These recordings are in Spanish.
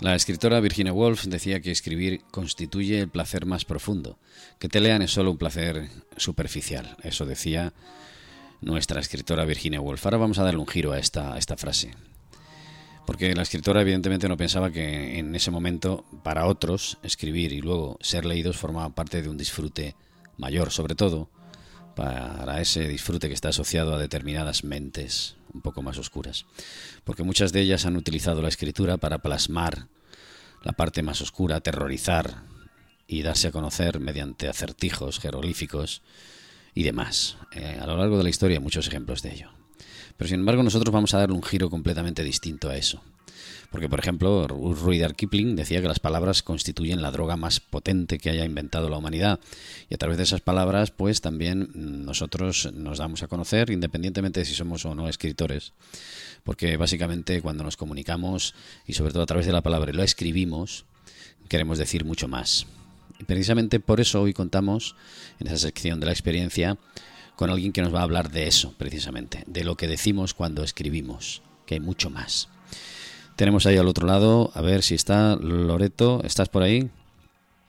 La escritora Virginia Woolf decía que escribir constituye el placer más profundo, que te lean es solo un placer superficial. Eso decía nuestra escritora Virginia Woolf. Ahora vamos a darle un giro a esta, a esta frase. Porque la escritora evidentemente no pensaba que en ese momento para otros escribir y luego ser leídos formaba parte de un disfrute mayor, sobre todo para ese disfrute que está asociado a determinadas mentes un poco más oscuras. Porque muchas de ellas han utilizado la escritura para plasmar la parte más oscura, aterrorizar y darse a conocer mediante acertijos jeroglíficos y demás. Eh, a lo largo de la historia hay muchos ejemplos de ello. Pero sin embargo nosotros vamos a dar un giro completamente distinto a eso. Porque, por ejemplo, Rudyard Kipling decía que las palabras constituyen la droga más potente que haya inventado la humanidad. Y a través de esas palabras, pues también nosotros nos damos a conocer, independientemente de si somos o no escritores. Porque básicamente cuando nos comunicamos, y sobre todo a través de la palabra, lo escribimos, queremos decir mucho más. Y precisamente por eso hoy contamos, en esa sección de la experiencia, con alguien que nos va a hablar de eso, precisamente, de lo que decimos cuando escribimos, que hay mucho más. Tenemos ahí al otro lado, a ver si está Loreto, ¿estás por ahí?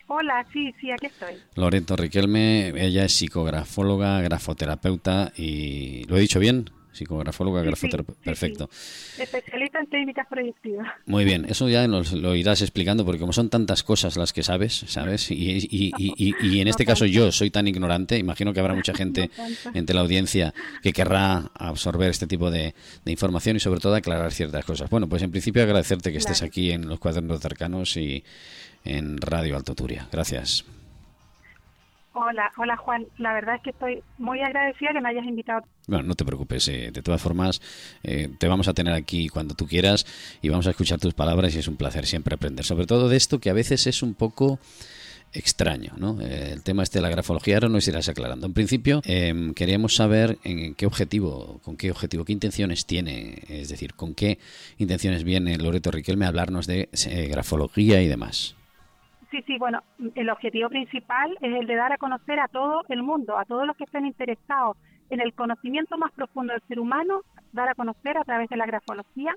Hola, sí, sí, aquí estoy. Loreto Riquelme, ella es psicografóloga, grafoterapeuta y... ¿Lo he dicho bien? Psicografóloga, grafoterapeuta. Perfecto. Especialista en técnicas proyectivas. Muy bien, eso ya nos lo irás explicando porque como son tantas cosas las que sabes, ¿sabes? Y, y, y, y en este caso yo soy tan ignorante, imagino que habrá mucha gente entre la audiencia que querrá absorber este tipo de, información y sobre todo aclarar ciertas cosas. Bueno, pues en principio agradecerte que estés aquí en los cuadernos cercanos y en Radio Alto Turia. Gracias. Hola, hola Juan. La verdad es que estoy muy agradecida que me hayas invitado. Bueno, no te preocupes. Eh, de todas formas, eh, te vamos a tener aquí cuando tú quieras y vamos a escuchar tus palabras y es un placer siempre aprender. Sobre todo de esto que a veces es un poco extraño, ¿no? Eh, el tema este de la grafología ahora nos irás aclarando. En principio, em, queríamos saber en qué objetivo, con qué objetivo, qué intenciones tiene, es decir, con qué intenciones viene Loreto Riquelme a hablarnos de grafología y demás. Sí, sí, bueno, el objetivo principal es el de dar a conocer a todo el mundo, a todos los que estén interesados en el conocimiento más profundo del ser humano, dar a conocer a través de la grafología.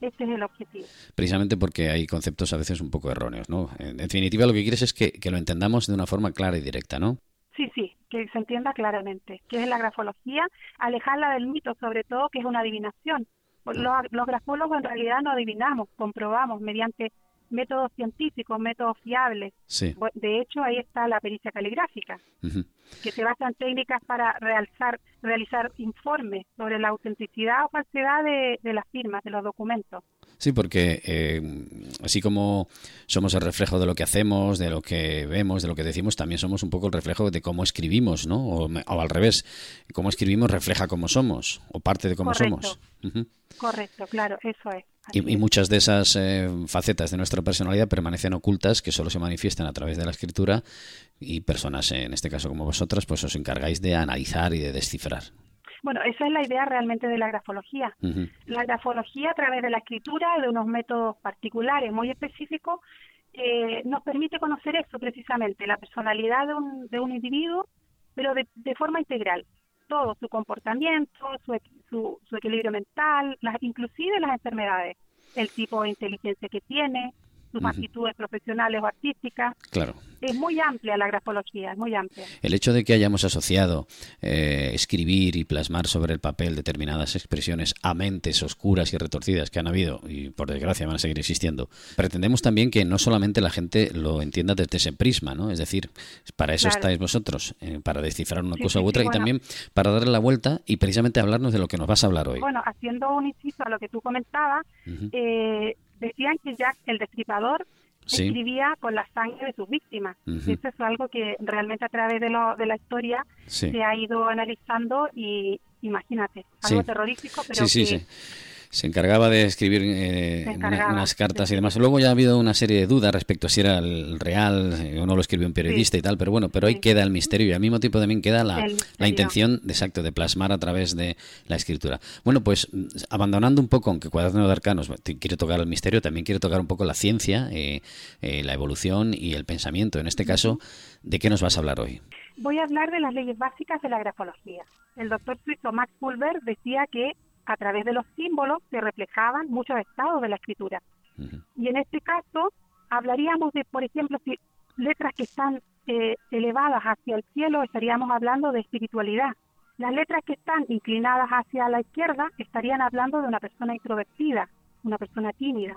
Este es el objetivo. Precisamente porque hay conceptos a veces un poco erróneos, ¿no? En definitiva, lo que quieres es que, lo entendamos de una forma clara y directa, ¿no? Sí, sí, que se entienda claramente. ¿Qué es la grafología? Alejarla del mito, sobre todo, que es una adivinación. Los, los grafólogos en realidad no adivinamos, comprobamos mediante métodos científicos, métodos fiables. De hecho, ahí está la pericia caligráfica, que se basa en técnicas para realizar, realizar informes sobre la autenticidad o falsedad de, las firmas, de los documentos. Sí, porque eh, así como somos el reflejo de lo que hacemos, de lo que vemos, de lo que decimos, también somos un poco el reflejo de cómo escribimos, ¿no? O, al revés, cómo escribimos refleja cómo somos, o parte de cómo somos. Correcto, claro, eso es. Y, muchas de esas eh, facetas de nuestra personalidad permanecen ocultas, que solo se manifiestan a través de la escritura y personas, en este caso como vosotras, pues os encargáis de analizar y de descifrar. Bueno, esa es la idea realmente de la grafología. La grafología a través de la escritura de unos métodos particulares muy específicos eh, nos permite conocer eso precisamente, la personalidad de un, de un individuo, pero de, de forma integral todo, su comportamiento, su, su, su equilibrio mental, las, inclusive las enfermedades, el tipo de inteligencia que tiene, sus actitudes profesionales o artísticas. Claro. Es muy amplia la grafología, es muy amplia. El hecho de que hayamos asociado eh, escribir y plasmar sobre el papel determinadas expresiones a mentes oscuras y retorcidas que han habido y por desgracia van a seguir existiendo, pretendemos también que no solamente la gente lo entienda desde ese prisma, ¿no? Es decir, para eso estáis vosotros, eh, para descifrar una cosa u otra y también para darle la vuelta y precisamente hablarnos de lo que nos vas a hablar hoy. Bueno, haciendo un inciso a lo que tú comentabas, eh, decían que Jack el Destripador escribía con la sangre de sus víctimas. Eso es algo que realmente a través de, lo, de la historia se ha ido analizando y imagínate, algo terrorífico, pero que se encargaba de escribir eh, unas cartas y demás. Luego ya ha habido una serie de dudas respecto a si era el real eh, o no lo escribió un periodista y tal, pero bueno, pero ahí queda el misterio y al mismo tiempo también queda la, intención, de, exacto, de plasmar a través de la escritura. Bueno, pues abandonando un poco, aunque Cuaderno de Arcanos quiere tocar el misterio, también quiere tocar un poco la ciencia, eh, la evolución y el pensamiento. En este caso, ¿de qué nos vas a hablar hoy? Voy a hablar de las leyes básicas de la grafología. El doctor Max Pulver decía que a través de los símbolos se reflejaban muchos estados de la escritura. Y en este caso hablaríamos de, por ejemplo, si letras que están eh, elevadas hacia el cielo, estaríamos hablando de espiritualidad. Las letras que están inclinadas hacia la izquierda estarían hablando de una persona introvertida, una persona tímida,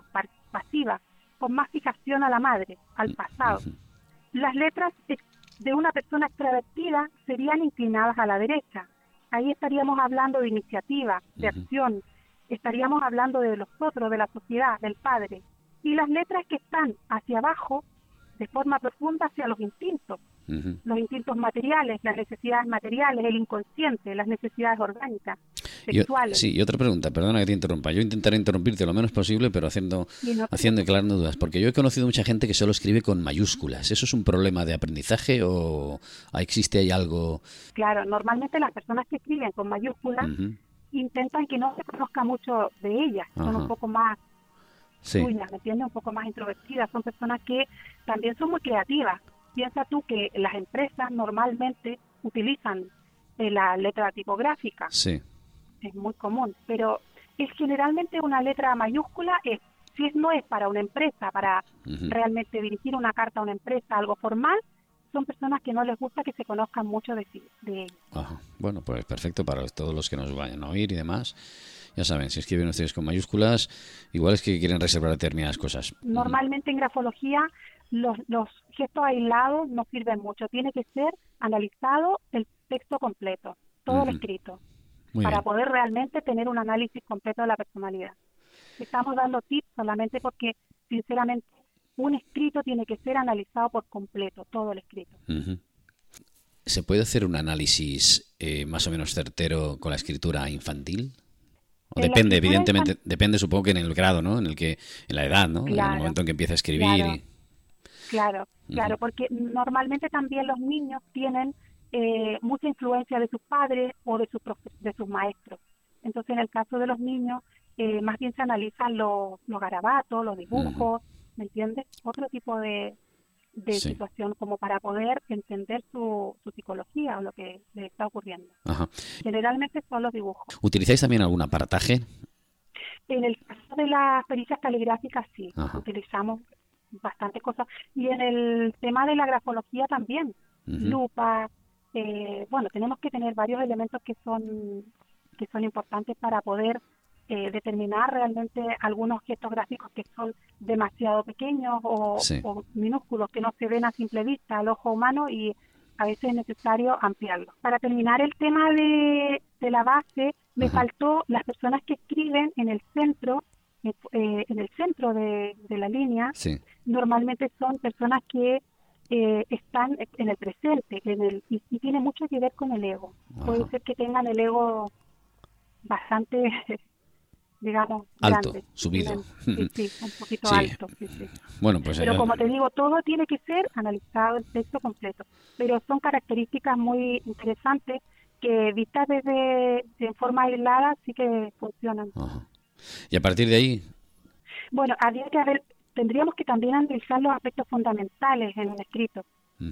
pasiva, con más fijación a la madre, al pasado. Las letras de una persona extrovertida serían inclinadas a la derecha. Ahí estaríamos hablando de iniciativa, de acción, estaríamos hablando de los otros, de la sociedad, del padre. Y las letras que están hacia abajo, de forma profunda, hacia los instintos, los instintos materiales, las necesidades materiales, el inconsciente, las necesidades orgánicas, sexuales. sí, y otra pregunta, perdona que te interrumpa. Yo intentaré interrumpirte lo menos posible, pero haciendo, haciendo aclarando dudas, porque yo he conocido mucha gente que solo escribe con mayúsculas. ¿Eso es un problema de aprendizaje o existe ahí algo? Claro, normalmente las personas que escriben con mayúsculas intentan que no se conozca mucho de ellas, son un poco más suyas, ¿me entiendes? Un poco más introvertidas, son personas que también son muy creativas Piensa tú que las empresas normalmente utilizan eh, la letra tipográfica. Sí. Es muy común, pero es generalmente una letra mayúscula es si no es para una empresa, para realmente dirigir una carta a una empresa, algo formal, son personas que no les gusta que se conozcan mucho de, de ellos. Bueno, pues perfecto para todos los que nos vayan a oír y demás. Ya saben, si escriben ustedes con mayúsculas, igual es que quieren reservar determinadas cosas. Normalmente en grafología los, los gestos aislados no sirven mucho. Tiene que ser analizado el texto completo, todo lo escrito, para poder realmente tener un análisis completo de la personalidad. Estamos dando tips solamente porque, sinceramente, un escrito tiene que ser analizado por completo, todo el escrito. ¿Se puede hacer un análisis eh, más o menos certero con la escritura infantil? O depende, evidentemente, depende supongo que en el grado, ¿no? En el que, en la edad, ¿no? en el momento en que empieza a escribir. Claro, claro, porque normalmente también los niños tienen eh, mucha influencia de sus padres o de sus, de sus maestros. Entonces, en el caso de los niños, eh, más bien se analizan los, los garabatos, los dibujos, ¿me entiendes? Otro tipo de, de situación como para poder entender su, su, psicología o lo que le está ocurriendo. Generalmente son los dibujos. ¿Utilizáis también algún apartaje? En el caso de las pericias caligráficas sí, utilizamos bastantes cosas. Y en el tema de la grafología también, lupa, eh, bueno, tenemos que tener varios elementos que son, que son importantes para poder eh, determinar realmente algunos gestos gráficos que son demasiado pequeños o, minúsculos, que no se ven a simple vista al ojo humano y a veces es necesario ampliarlos. Para terminar el tema de, de la base, me faltó las personas que escriben en el centro eh, en el centro de, la línea, normalmente son personas que eh, están en el presente en el, y, tiene mucho que ver con el ego. Puede ser que tengan el ego bastante, digamos, alto, subido. Sí, un poquito alto. Bueno, pues Pero como te digo, todo tiene que ser analizado el texto completo. Pero son características muy interesantes que vistas desde en forma aislada sí que funcionan. Y a partir de ahí. Bueno, habría que haber, tendríamos que también analizar los aspectos fundamentales en un escrito.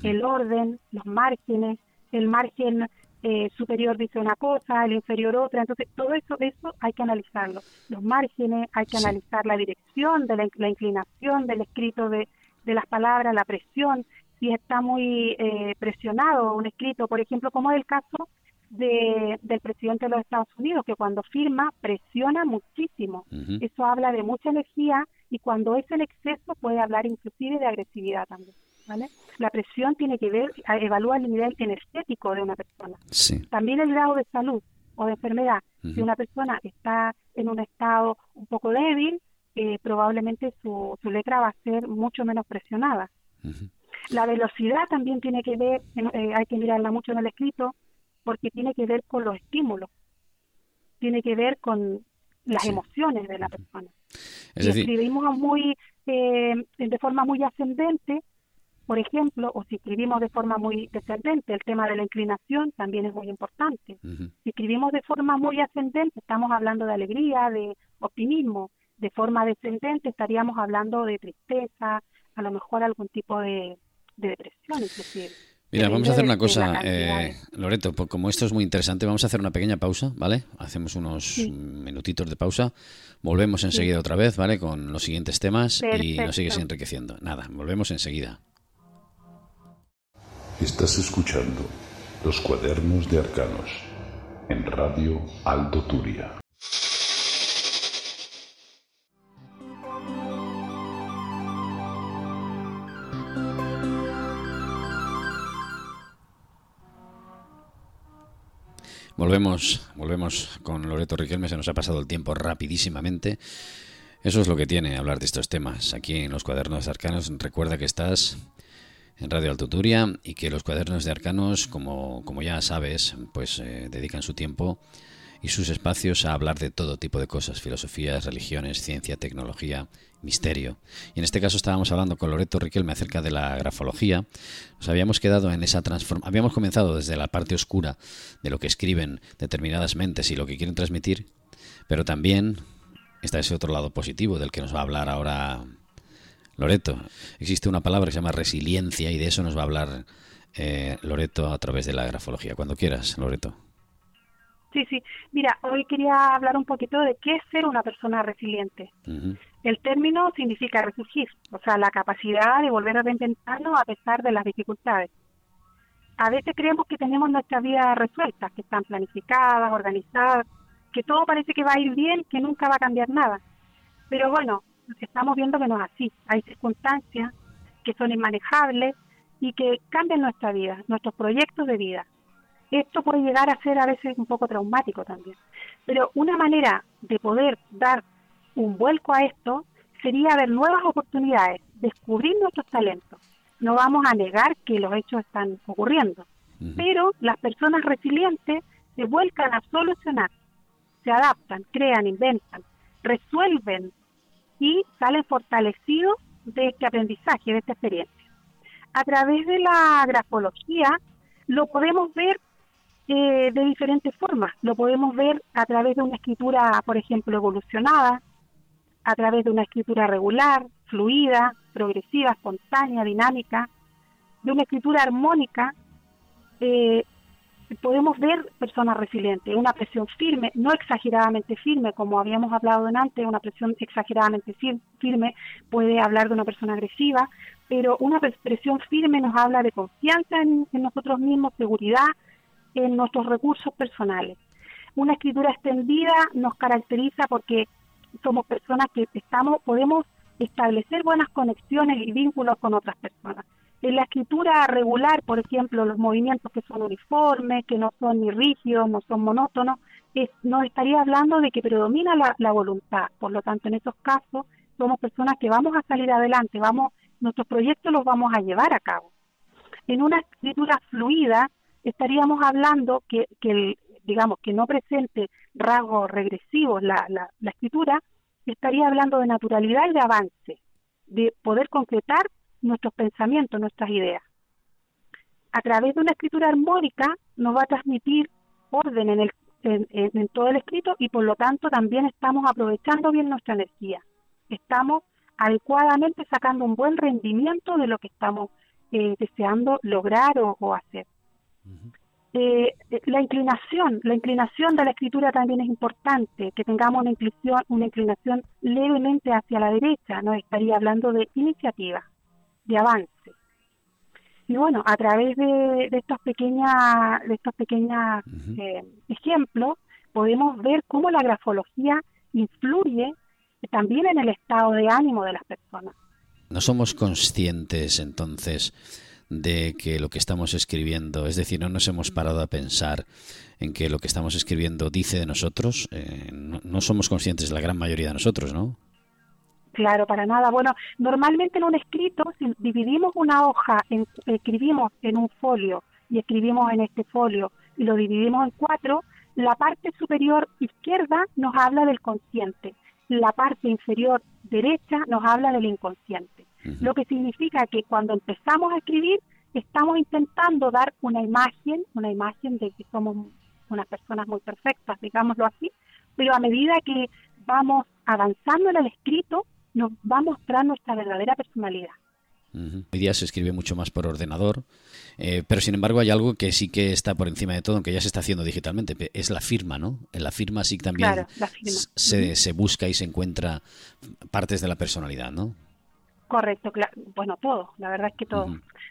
El orden, los márgenes, el margen eh, superior dice una cosa, el inferior otra. Entonces, todo eso, eso hay que analizarlo. Los márgenes, hay que analizar la dirección de la, inclinación del escrito de, de, las palabras, la presión, si está muy eh, presionado un escrito, por ejemplo, como es el caso de, del presidente de los Estados Unidos, que cuando firma presiona muchísimo. Eso habla de mucha energía y cuando es en exceso puede hablar inclusive de agresividad también. ¿vale? La presión tiene que ver, evalúa el nivel energético de una persona. También el grado de salud o de enfermedad. Si una persona está en un estado un poco débil, eh, probablemente su, su letra va a ser mucho menos presionada. La velocidad también tiene que ver, eh, hay que mirarla mucho en el escrito, porque tiene que ver con los estímulos, tiene que ver con las emociones de la persona. si escribimos muy eh, de forma muy ascendente, por ejemplo, o si escribimos de forma muy descendente, el tema de la inclinación también es muy importante. Si escribimos de forma muy ascendente, estamos hablando de alegría, de optimismo. De forma descendente estaríamos hablando de tristeza, a lo mejor algún tipo de, de depresión inclusive. Mira, vamos a hacer una cosa, eh, Loreto, pues como esto es muy interesante, vamos a hacer una pequeña pausa, ¿vale? Hacemos unos minutitos de pausa, volvemos enseguida otra vez, ¿vale? Con los siguientes temas y nos sigues enriqueciendo. Nada, volvemos enseguida. Estás escuchando Los Cuadernos de Arcanos en Radio Aldo Turia. Volvemos, volvemos con Loreto Riquelme, se nos ha pasado el tiempo rapidísimamente. Eso es lo que tiene hablar de estos temas. Aquí en los cuadernos arcanos, recuerda que estás en Radio Altuturia y que los cuadernos de arcanos, como, como ya sabes, pues eh, dedican su tiempo y sus espacios a hablar de todo tipo de cosas, filosofías, religiones, ciencia, tecnología, misterio. Y en este caso estábamos hablando con Loreto Riquelme acerca de la grafología. Nos habíamos quedado en esa transformación, habíamos comenzado desde la parte oscura de lo que escriben determinadas mentes y lo que quieren transmitir, pero también está ese otro lado positivo del que nos va a hablar ahora Loreto. Existe una palabra que se llama resiliencia y de eso nos va a hablar eh, Loreto a través de la grafología. Cuando quieras, Loreto. Sí, sí. Mira, hoy quería hablar un poquito de qué es ser una persona resiliente. El término significa resurgir, o sea, la capacidad de volver a reinventarnos a pesar de las dificultades. A veces creemos que tenemos nuestra vida resuelta, que están planificadas, organizadas, que todo parece que va a ir bien, que nunca va a cambiar nada. Pero bueno, estamos viendo que no es así. Hay circunstancias que son inmanejables y que cambian nuestra vida, nuestros proyectos de vida. Esto puede llegar a ser a veces un poco traumático también. Pero una manera de poder dar un vuelco a esto sería ver nuevas oportunidades, descubrir nuestros talentos. No vamos a negar que los hechos están ocurriendo, pero las personas resilientes se vuelcan a solucionar, se adaptan, crean, inventan, resuelven y salen fortalecidos de este aprendizaje, de esta experiencia. A través de la grafología lo podemos ver eh, de diferentes formas. Lo podemos ver a través de una escritura, por ejemplo, evolucionada, a través de una escritura regular, fluida, progresiva, espontánea, dinámica, de una escritura armónica, eh, podemos ver personas resilientes, una presión firme, no exageradamente firme, como habíamos hablado antes, una presión exageradamente firme puede hablar de una persona agresiva, pero una presión firme nos habla de confianza en nosotros mismos, seguridad, en nuestros recursos personales. Una escritura extendida nos caracteriza porque somos personas que estamos, podemos establecer buenas conexiones y vínculos con otras personas. En la escritura regular, por ejemplo, los movimientos que son uniformes, que no son ni rígidos, no son monótonos, nos estaría hablando de que predomina la, la, voluntad. Por lo tanto, en esos casos, somos personas que vamos a salir adelante, vamos, nuestros proyectos los vamos a llevar a cabo. En una escritura fluida, estaríamos hablando que, que digamos, que no presente rasgos regresivos la, la, la escritura, estaría hablando de naturalidad y de avance, de poder concretar nuestros pensamientos, nuestras ideas. A través de una escritura armónica nos va a transmitir orden en, el, en, todo el escrito y por lo tanto también estamos aprovechando bien nuestra energía. Estamos adecuadamente sacando un buen rendimiento de lo que estamos eh, deseando lograr o hacer. Eh, la inclinación, la inclinación de la escritura también es importante, que tengamos una inclinación, una inclinación levemente hacia la derecha, nos estaría hablando de iniciativa, de avance. Y bueno, a través de, estos pequeñas, de estos pequeños eh, ejemplos, podemos ver cómo la grafología influye también en el estado de ánimo de las personas. No somos conscientes entonces de que lo que estamos escribiendo, es decir, no nos hemos parado a pensar en que lo que estamos escribiendo dice de nosotros, eh, no, somos conscientes la gran mayoría de nosotros, ¿no? Claro, para nada. Bueno, normalmente en un escrito, si dividimos una hoja, escribimos en un folio y escribimos en este folio y lo dividimos en cuatro, la parte superior izquierda nos habla del consciente, la parte inferior derecha nos habla del inconsciente lo que significa que cuando empezamos a escribir estamos intentando dar una imagen, una imagen de que somos unas personas muy perfectas, digámoslo así, pero a medida que vamos avanzando en el escrito, nos va a mostrar nuestra verdadera personalidad. Hoy día se escribe mucho más por ordenador, eh, pero sin embargo hay algo que sí que está por encima de todo, aunque ya se está haciendo digitalmente, es la firma, ¿no? En la firma sí también se, se, busca y se encuentra partes de la personalidad, ¿no? Correcto, bueno, todo, la verdad es que todo,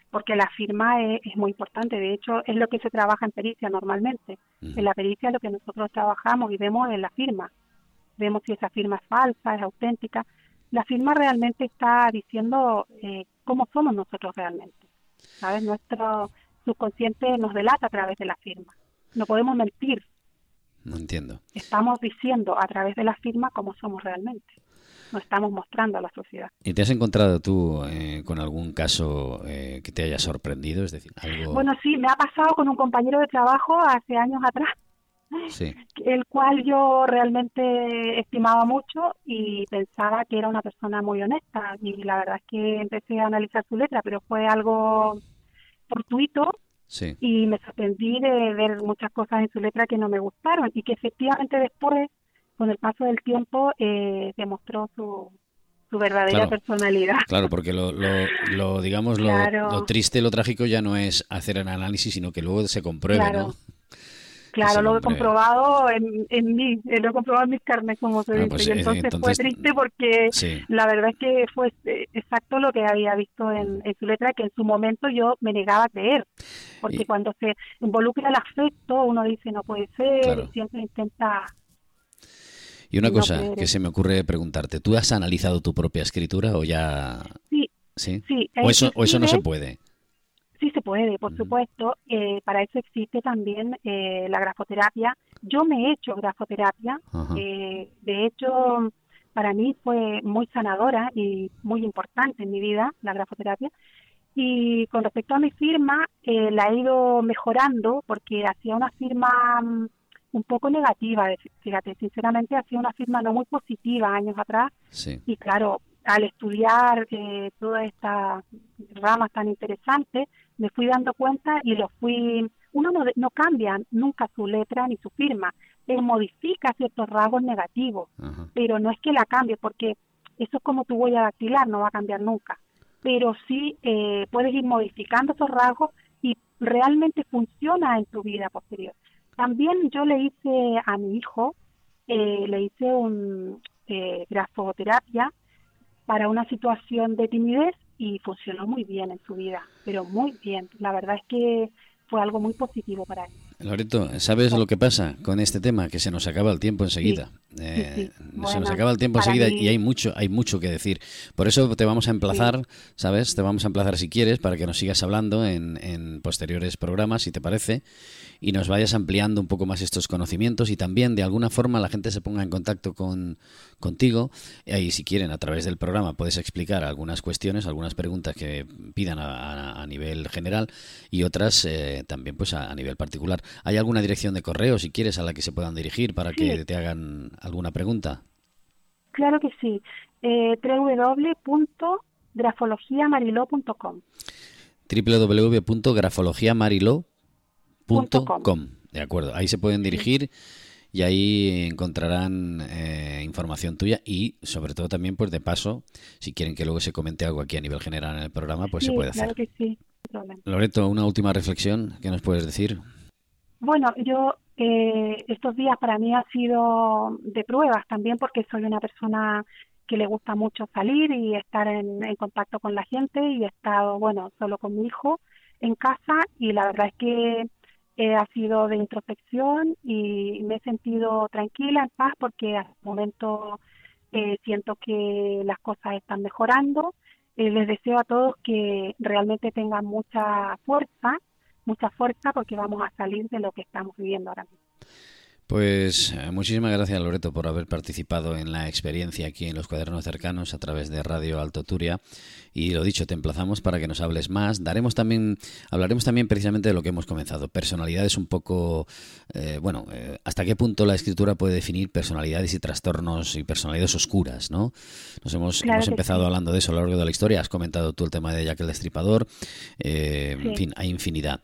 porque la firma es, muy importante, de hecho es lo que se trabaja en pericia normalmente. En la pericia lo que nosotros trabajamos y vemos es la firma, vemos si esa firma es falsa, es auténtica. La firma realmente está diciendo eh, cómo somos nosotros realmente, ¿sabes? Nuestro subconsciente nos delata a través de la firma, no podemos mentir. No entiendo. Estamos diciendo a través de la firma cómo somos realmente no estamos mostrando a la sociedad. ¿Y te has encontrado tú eh, con algún caso eh, que te haya sorprendido? Es decir, algo... Bueno, sí, me ha pasado con un compañero de trabajo hace años atrás, el cual yo realmente estimaba mucho y pensaba que era una persona muy honesta. Y la verdad es que empecé a analizar su letra, pero fue algo fortuito y me sorprendí de ver muchas cosas en su letra que no me gustaron y que efectivamente después con el paso del tiempo eh, demostró su, su verdadera personalidad. Claro, porque lo, lo, digamos, lo, triste, lo trágico ya no es hacer el análisis, sino que luego se compruebe, ¿no? Claro, lo he comprobado en, en mí, eh, lo he comprobado en mis carnes, como se ah, dice. Pues, y entonces, fue triste porque la verdad es que fue eh, exacto lo que había visto en, su letra, que en su momento yo me negaba a creer. Porque cuando se involucra el afecto, uno dice no puede ser, siempre intenta y una cosa que se me ocurre preguntarte, ¿tú has analizado tu propia escritura o ya... Sí, sí. ¿O, eso, ¿O eso no se puede? Sí se puede, por supuesto. Eh, para eso existe también eh, la grafoterapia. Yo me he hecho grafoterapia. Eh, de hecho, para mí fue muy sanadora y muy importante en mi vida la grafoterapia. Y con respecto a mi firma, la he ido mejorando porque hacía una firma mm, un poco negativa, fíjate, sinceramente ha sido una firma no muy positiva años atrás. Y claro, al estudiar eh, todas estas ramas tan interesantes, me fui dando cuenta y lo fui, uno no, no cambia nunca su letra ni su firma, él modifica ciertos rasgos negativos, pero no es que la cambie porque eso es como tu huella dactilar, no va a cambiar nunca, pero sí eh, puedes ir modificando esos rasgos y realmente funciona en tu vida posterior. También yo le hice a mi hijo, eh, le hice un eh, grafoterapia para una situación de timidez y funcionó muy bien en su vida, pero muy bien. La verdad es que fue algo muy positivo para él. Loreto, ¿sabes lo que pasa con este tema? Que se nos acaba el tiempo enseguida. Eh, se nos acaba el tiempo enseguida y hay mucho, hay mucho que decir. Por eso te vamos a emplazar, ¿sabes? Te vamos a emplazar si quieres para que nos sigas hablando en, en posteriores programas, si te parece y nos vayas ampliando un poco más estos conocimientos y también de alguna forma la gente se ponga en contacto con, contigo. Y si quieren, a través del programa puedes explicar algunas cuestiones, algunas preguntas que pidan a, nivel general y otras eh, también pues a, nivel particular. ¿Hay alguna dirección de correo, si quieres, a la que se puedan dirigir para que te hagan alguna pregunta? Claro que sí. Eh, www.grafologiamariló.com www.grafologiamariló.com Com. De acuerdo, ahí se pueden dirigir y ahí encontrarán eh, información tuya y sobre todo también pues de paso si quieren que luego se comente algo aquí a nivel general en el programa pues se puede hacer. Que sí. Loreto, una última reflexión que nos puedes decir. Bueno, yo eh, estos días para mí ha sido de pruebas también porque soy una persona que le gusta mucho salir y estar en, en contacto con la gente y he estado, bueno, solo con mi hijo en casa y la verdad es que eh, ha sido de introspección y me he sentido tranquila, en paz, porque al momento eh, siento que las cosas están mejorando. Eh, les deseo a todos que realmente tengan mucha fuerza, mucha fuerza, porque vamos a salir de lo que estamos viviendo ahora mismo. Pues eh, muchísimas gracias Loreto por haber participado en la experiencia aquí en los cuadernos cercanos a través de Radio Alto Turia. Y lo dicho te emplazamos para que nos hables más. Daremos también hablaremos también precisamente de lo que hemos comenzado. Personalidades un poco eh, bueno eh, hasta qué punto la escritura puede definir personalidades y trastornos y personalidades oscuras no nos hemos, hemos empezado hablando de eso a lo largo de la historia. Has comentado tú el tema de Jack el Destripador. En fin hay infinidad.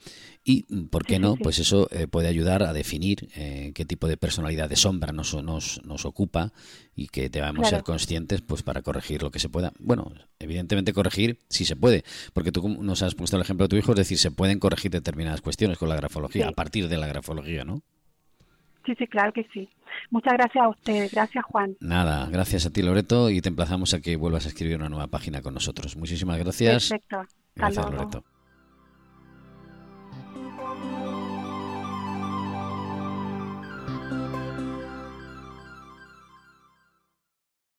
Y por qué no pues eso puede ayudar a definir qué tipo tipo de personalidad de sombra nos, nos, nos ocupa y que debemos ser conscientes pues para corregir lo que se pueda. Bueno, evidentemente corregir si se puede, porque tú nos has puesto el ejemplo de tu hijo, es decir, se pueden corregir determinadas cuestiones con la grafología, a partir de la grafología, ¿no? Sí, sí, claro que sí. Muchas gracias a ustedes. Gracias, Juan. Nada, gracias a ti, Loreto, y te emplazamos a que vuelvas a escribir una nueva página con nosotros. Muchísimas gracias. Perfecto. gracias, Loreto.